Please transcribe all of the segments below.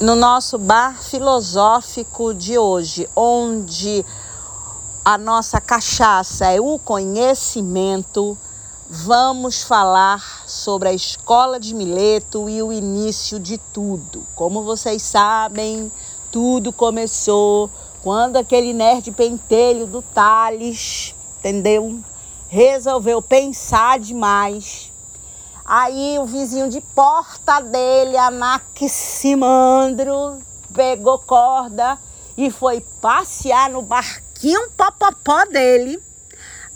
no nosso bar filosófico de hoje, onde a nossa cachaça é o conhecimento, vamos falar sobre a escola de Mileto e o início de tudo. Como vocês sabem, tudo começou quando aquele nerd pentelho do Tales, entendeu? Resolveu pensar demais Aí o vizinho de porta dele, Anaximandro, pegou corda e foi passear no barquinho popopó dele,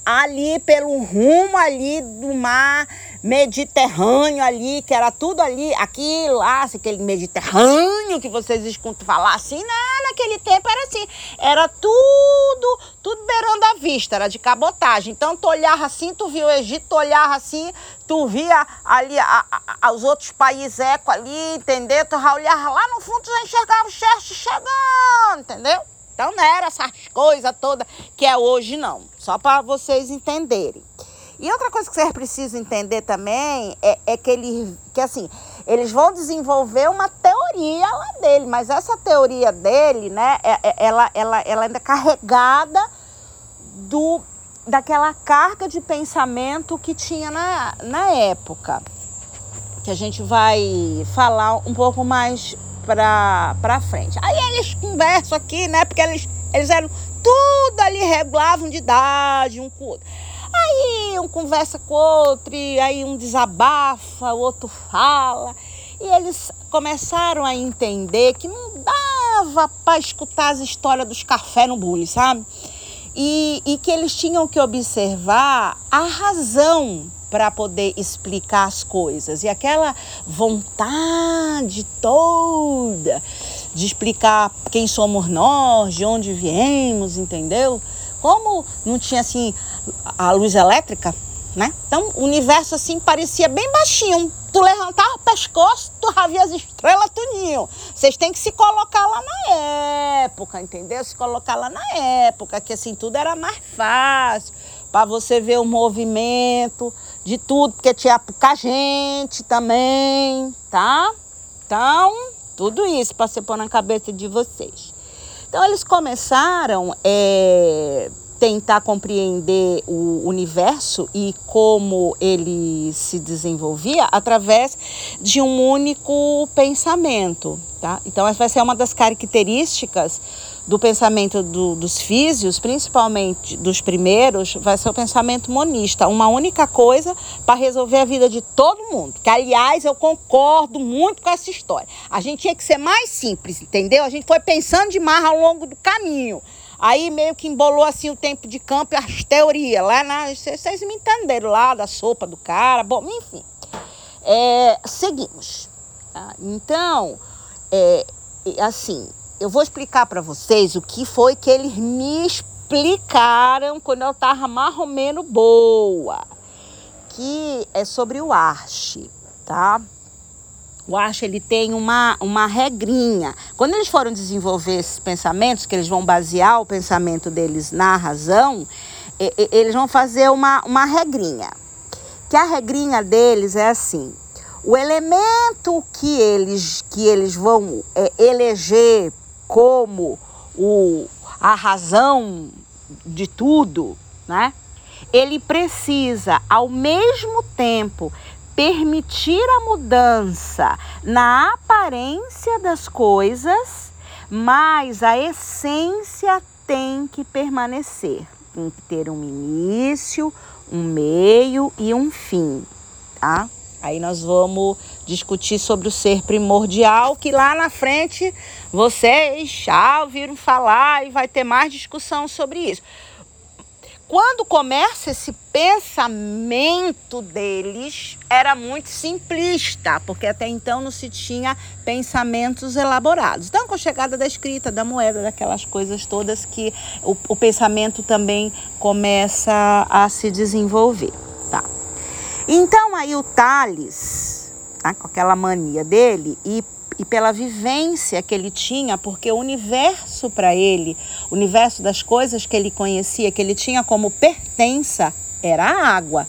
ali pelo rumo ali do mar Mediterrâneo ali, que era tudo ali, aqui, lá, aquele Mediterrâneo que vocês escutam falar assim, não, naquele tempo era assim, era tudo, tudo beirando a vista, era de cabotagem. Então tu olhava assim, tu via o Egito, tu olhava assim, tu via ali a, a, os outros países eco ali, entendeu? Tu olhava lá no fundo, tu já enxergava o chefe chegando, entendeu? Então não era essas coisas todas que é hoje, não. Só para vocês entenderem. E outra coisa que vocês precisam entender também é, é que eles, que assim, eles vão desenvolver uma teoria lá dele, mas essa teoria dele, né, é, é, ela, ela, ela ainda é carregada do, daquela carga de pensamento que tinha na, na época. Que a gente vai falar um pouco mais para frente. Aí eles conversam aqui, né, porque eles, eles eram tudo ali regulavam de idade um com o outro. Um conversa com o outro, e aí um desabafa, o outro fala. E eles começaram a entender que não dava para escutar as histórias dos café no bule, sabe? E, e que eles tinham que observar a razão para poder explicar as coisas. E aquela vontade toda de explicar quem somos nós, de onde viemos, entendeu? Como não tinha assim a luz elétrica, né? Então o universo assim parecia bem baixinho. Tu levantava o pescoço, tu via as estrelas tudinho. Vocês têm que se colocar lá na época, entendeu? Se colocar lá na época, que assim tudo era mais fácil para você ver o movimento de tudo, porque tinha pouca gente também, tá? Então, tudo isso para você pôr na cabeça de vocês. Então eles começaram é, tentar compreender o universo e como ele se desenvolvia através de um único pensamento, tá? Então essa vai ser uma das características do pensamento do, dos físios, principalmente dos primeiros, vai ser o pensamento monista, uma única coisa para resolver a vida de todo mundo. Que, aliás, eu concordo muito com essa história. A gente tinha que ser mais simples, entendeu? A gente foi pensando demais ao longo do caminho. Aí meio que embolou assim o tempo de campo e as teorias lá na. Vocês me entenderam lá da sopa do cara. Bom, enfim. É, seguimos. Tá? Então, é, assim, eu vou explicar para vocês o que foi que eles me explicaram quando eu estava menos boa. Que é sobre o Arche, tá? O Arche ele tem uma, uma regrinha. Quando eles foram desenvolver esses pensamentos, que eles vão basear o pensamento deles na razão, eles vão fazer uma, uma regrinha. Que a regrinha deles é assim: o elemento que eles, que eles vão é, eleger como o, a razão de tudo, né? Ele precisa, ao mesmo tempo, permitir a mudança na aparência das coisas, mas a essência tem que permanecer. Tem que ter um início, um meio e um fim, tá? Aí nós vamos discutir sobre o ser primordial, que lá na frente vocês já ouviram falar e vai ter mais discussão sobre isso. Quando começa esse pensamento deles, era muito simplista, porque até então não se tinha pensamentos elaborados. Então, com a chegada da escrita, da moeda, daquelas coisas todas que o, o pensamento também começa a se desenvolver. Então aí o Tales, tá, com aquela mania dele e, e pela vivência que ele tinha, porque o universo para ele, o universo das coisas que ele conhecia, que ele tinha como pertença, era a água.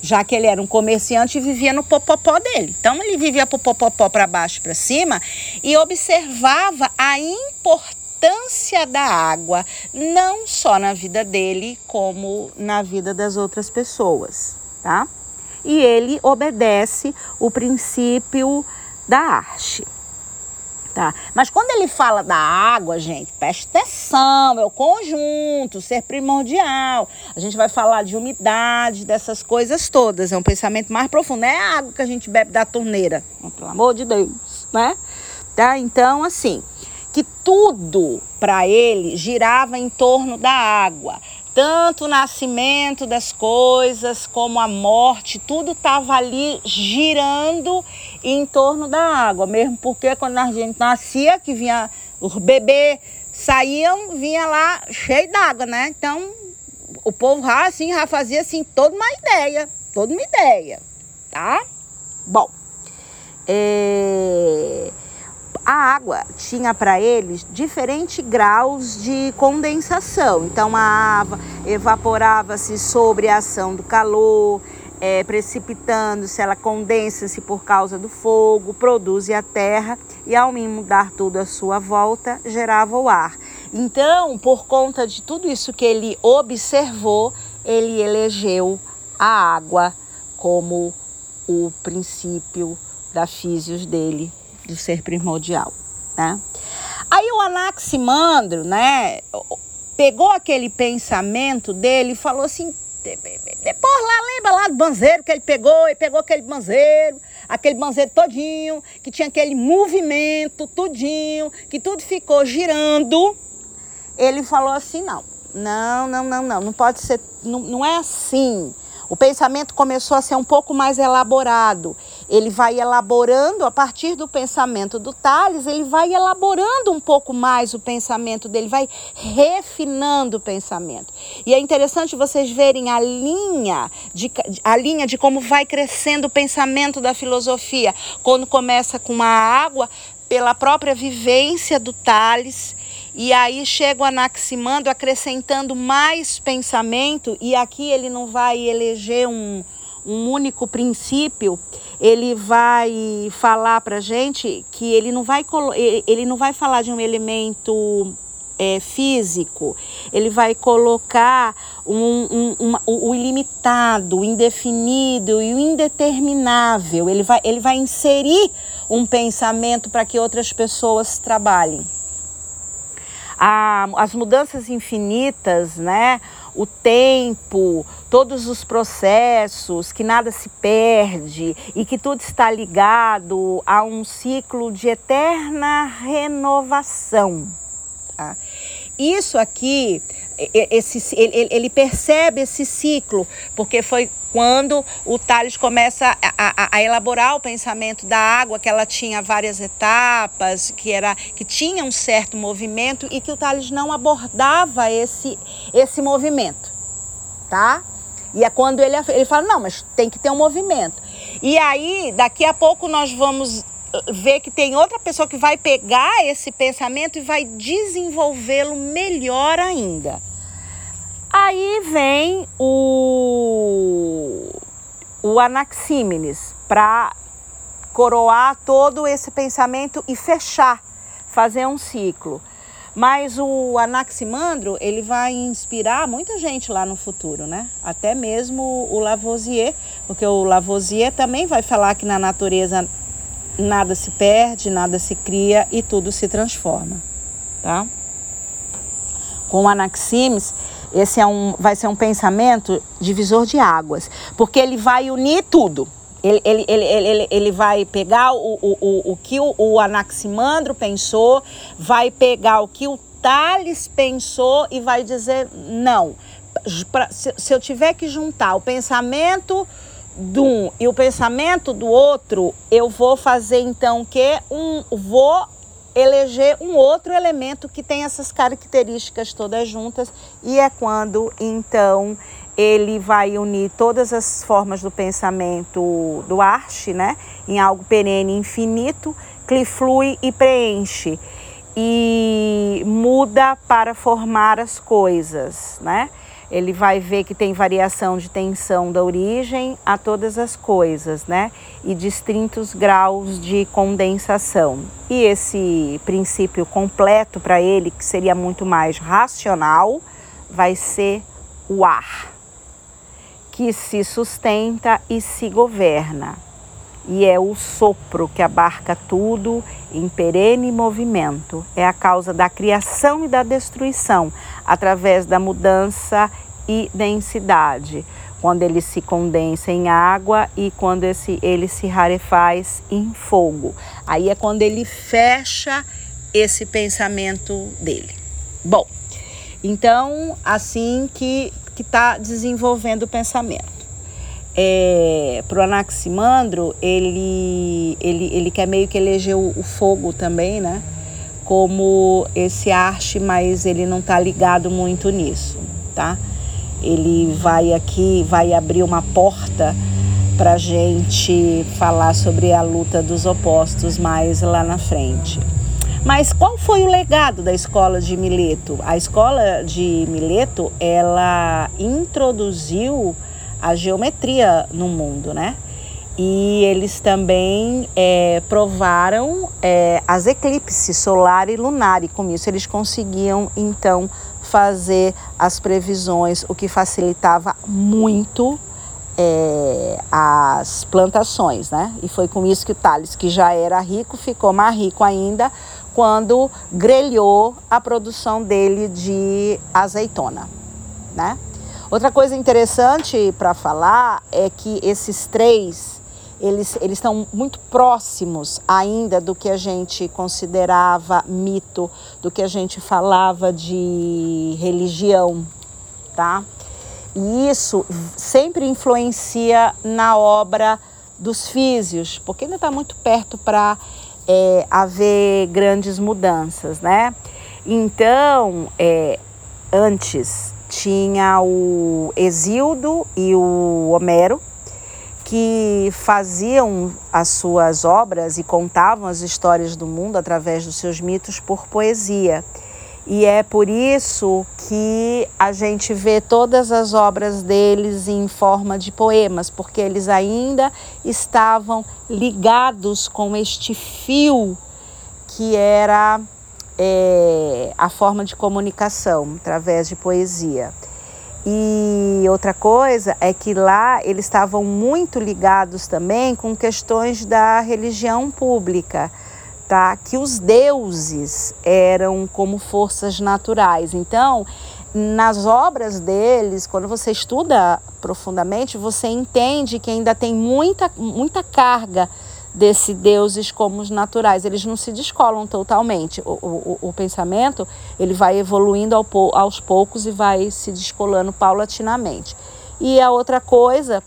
já que ele era um comerciante e vivia no popopó dele. Então ele vivia pro popopó para baixo para cima e observava a importância da água, não só na vida dele, como na vida das outras pessoas, tá? E ele obedece o princípio da arte. Tá? Mas quando ele fala da água, gente, preste atenção, é o conjunto, ser primordial. A gente vai falar de umidade, dessas coisas todas. É um pensamento mais profundo. Não é a água que a gente bebe da torneira, pelo amor de Deus, né? Tá? Então, assim, que tudo para ele girava em torno da água tanto o nascimento das coisas como a morte, tudo estava ali girando em torno da água, mesmo porque quando a gente nascia, que vinha os bebês saíam, vinha lá cheio d'água, né? Então o povo já, assim, já fazia assim toda uma ideia, toda uma ideia, tá? Bom, é a água tinha para eles diferentes graus de condensação. Então a água evaporava-se sobre a ação do calor, é, precipitando-se, ela condensa-se por causa do fogo, produz a terra e ao mudar tudo à sua volta, gerava o ar. Então, por conta de tudo isso que ele observou, ele elegeu a água como o princípio da físios dele do ser primordial, né? Aí o Anaximandro, né, pegou aquele pensamento dele e falou assim, depois lá, lembra lá do banzeiro que ele pegou, e pegou aquele banzeiro, aquele banzeiro todinho, que tinha aquele movimento tudinho, que tudo ficou girando. Ele falou assim, não, não, não, não, não, não pode ser, não, não é assim. O pensamento começou a ser um pouco mais elaborado. Ele vai elaborando, a partir do pensamento do Tales, ele vai elaborando um pouco mais o pensamento dele, vai refinando o pensamento. E é interessante vocês verem a linha de, a linha de como vai crescendo o pensamento da filosofia. Quando começa com a água, pela própria vivência do Tales, e aí chega o Anaximandro acrescentando mais pensamento, e aqui ele não vai eleger um, um único princípio, ele vai falar para gente que ele não vai, ele não vai falar de um elemento é, físico, ele vai colocar um, um, o ilimitado, o indefinido e o indeterminável. Ele vai, ele vai inserir um pensamento para que outras pessoas trabalhem a, as mudanças infinitas, né? o tempo, todos os processos, que nada se perde e que tudo está ligado a um ciclo de eterna renovação. Tá? Isso aqui, esse, ele, ele percebe esse ciclo, porque foi quando o Tales começa a, a, a, elaborar o pensamento da água, que ela tinha várias etapas, que, era, que tinha um certo movimento e que o Tales não abordava esse, esse movimento, tá? E é quando ele, ele fala, não, mas tem que ter um movimento. E aí, daqui a pouco nós vamos ver que tem outra pessoa que vai pegar esse pensamento e vai desenvolvê-lo melhor ainda. Aí vem o, o Anaxímenes para coroar todo esse pensamento e fechar, fazer um ciclo. Mas o Anaximandro, ele vai inspirar muita gente lá no futuro, né? Até mesmo o Lavoisier, porque o Lavoisier também vai falar que na natureza nada se perde, nada se cria e tudo se transforma, tá? Com o esse é um, vai ser um pensamento divisor de águas, porque ele vai unir tudo. Ele, ele, ele, ele, ele vai pegar o, o, o, o que o, o Anaximandro pensou, vai pegar o que o Tales pensou e vai dizer: não. Pra, se, se eu tiver que juntar o pensamento de um e o pensamento do outro, eu vou fazer então o quê? Um, vou eleger um outro elemento que tem essas características todas juntas e é quando então ele vai unir todas as formas do pensamento do arte, né, em algo perene infinito, que flui e preenche e muda para formar as coisas, né? Ele vai ver que tem variação de tensão da origem a todas as coisas, né? E distintos graus de condensação. E esse princípio completo para ele, que seria muito mais racional, vai ser o ar, que se sustenta e se governa. E é o sopro que abarca tudo em perene movimento. É a causa da criação e da destruição através da mudança e densidade, quando ele se condensa em água e quando esse, ele se rarefaz em fogo. Aí é quando ele fecha esse pensamento dele. Bom, então assim que está desenvolvendo o pensamento. É, para o Anaximandro, ele, ele, ele quer meio que eleger o, o fogo também, né? Como esse arte, mas ele não está ligado muito nisso, tá? Ele vai aqui, vai abrir uma porta para gente falar sobre a luta dos opostos mais lá na frente. Mas qual foi o legado da escola de Mileto? A escola de Mileto, ela introduziu a geometria no mundo, né? E eles também é, provaram é, as eclipses solar e lunar, e com isso eles conseguiam então fazer as previsões, o que facilitava muito é, as plantações, né? E foi com isso que o Tales, que já era rico, ficou mais rico ainda quando grelhou a produção dele de azeitona, né? Outra coisa interessante para falar é que esses três eles, eles estão muito próximos ainda do que a gente considerava mito, do que a gente falava de religião, tá? E isso sempre influencia na obra dos físios, porque ainda está muito perto para é, haver grandes mudanças, né? Então, é, antes tinha o Exildo e o Homero, que faziam as suas obras e contavam as histórias do mundo através dos seus mitos por poesia. E é por isso que a gente vê todas as obras deles em forma de poemas, porque eles ainda estavam ligados com este fio que era é, a forma de comunicação através de poesia. E outra coisa é que lá eles estavam muito ligados também com questões da religião pública, tá? Que os deuses eram como forças naturais. Então, nas obras deles, quando você estuda profundamente, você entende que ainda tem muita, muita carga desses deuses como os naturais. Eles não se descolam totalmente. O, o, o pensamento ele vai evoluindo ao, aos poucos e vai se descolando paulatinamente. E a outra coisa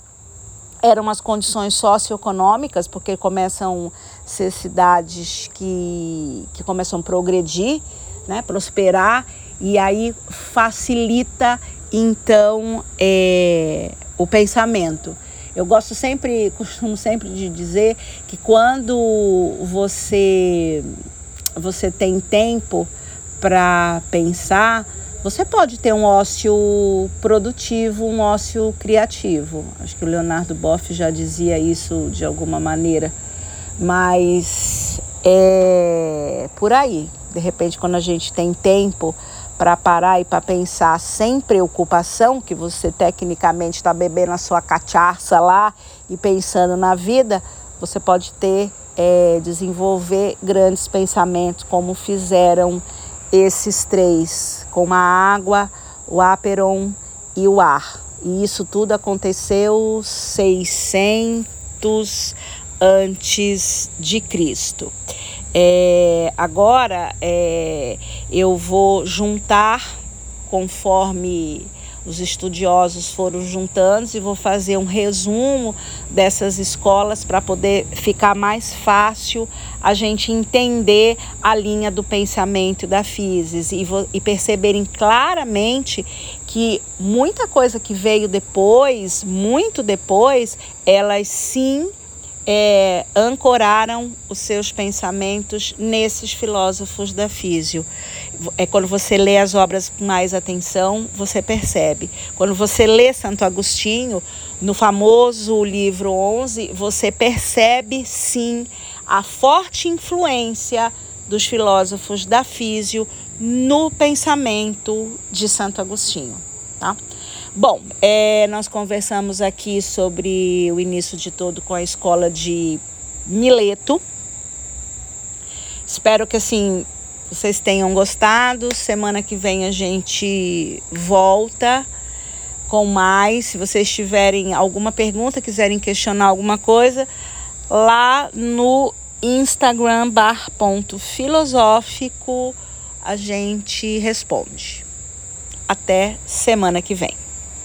eram as condições socioeconômicas, porque começam a ser cidades que, que começam a progredir, né, prosperar, e aí facilita então é, o pensamento. Eu gosto sempre, costumo sempre de dizer que quando você você tem tempo para pensar, você pode ter um ócio produtivo, um ócio criativo. Acho que o Leonardo Boff já dizia isso de alguma maneira, mas é por aí. De repente, quando a gente tem tempo para parar e para pensar sem preocupação, que você tecnicamente está bebendo a sua cachaça lá e pensando na vida, você pode ter, é, desenvolver grandes pensamentos, como fizeram esses três, com a água, o aperon e o ar. E isso tudo aconteceu 600 antes de Cristo. É, agora é, eu vou juntar conforme os estudiosos foram juntando e vou fazer um resumo dessas escolas para poder ficar mais fácil a gente entender a linha do pensamento da Fises e, e perceberem claramente que muita coisa que veio depois, muito depois, elas sim é, ancoraram os seus pensamentos nesses filósofos da físio. É quando você lê as obras com mais atenção, você percebe. Quando você lê Santo Agostinho, no famoso livro 11, você percebe sim a forte influência dos filósofos da físio no pensamento de Santo Agostinho, tá? Bom, é, nós conversamos aqui sobre o início de todo com a escola de Mileto. Espero que assim vocês tenham gostado. Semana que vem a gente volta com mais. Se vocês tiverem alguma pergunta, quiserem questionar alguma coisa, lá no Instagram bar.filosófico a gente responde. Até semana que vem.